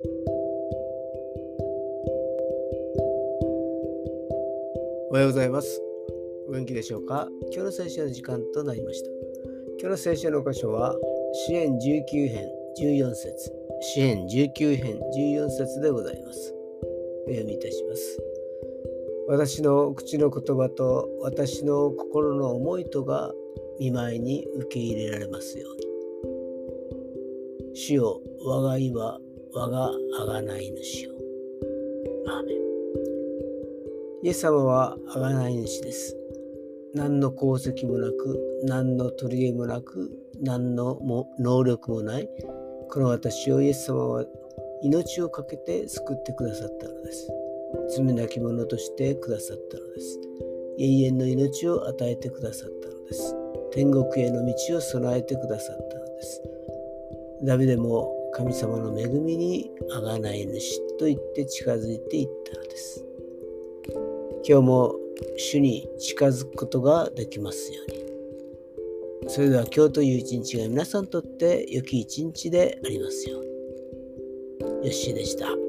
おはようございます。お元気でしょうか？今日の聖書の時間となりました。今日の聖書の箇所は、支援19編14節支援19編14節でございます。お読みいたします。私の口の言葉と私の心の思いとが見舞いに受け入れられますように。主よ、我が意は我が贖い主よ。アーメンイエス様は贖い主です。何の功績もなく、何の取り柄もなく、何のも能力もない、この私をイエス様は命を懸けて救ってくださったのです。罪なき者としてくださったのです。永遠の命を与えてくださったのです。天国への道を備えてくださったのです。ダビデも神様の恵みにあがない主と言って近づいていったのです。今日も主に近づくことができますように。それでは今日という一日が皆さんにとって良き一日でありますように。よっしーでした。